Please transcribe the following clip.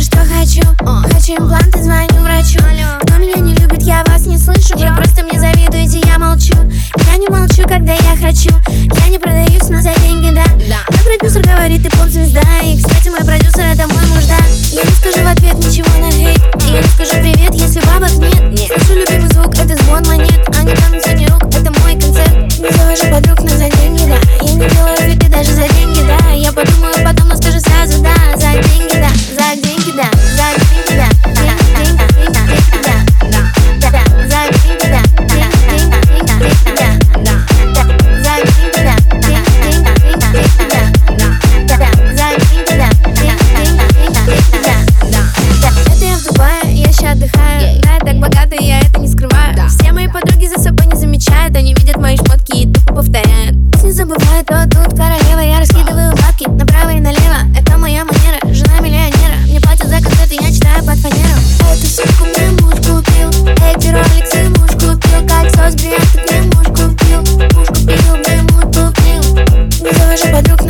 что хочу. Хочу импланты, звоню врачу. Кто меня не любит, я вас не слышу. Вы просто мне завидуете, я молчу. Я не молчу, когда я хочу так богато я это не скрываю. Да. Все мои подруги за собой не замечают Они видят мои шмотки и тупо повторяют. Не забывают, то тут королева Я раскидываю бабки направо и налево. Это моя манера, жена миллионера. Мне платят за концерты, я читаю под фанеру. Эту шутку мне муж купил Эти роликсы муж купил Кольцо с бриллиантом мне муж купил Муж купил, мне муж купил. Не завожу подруг на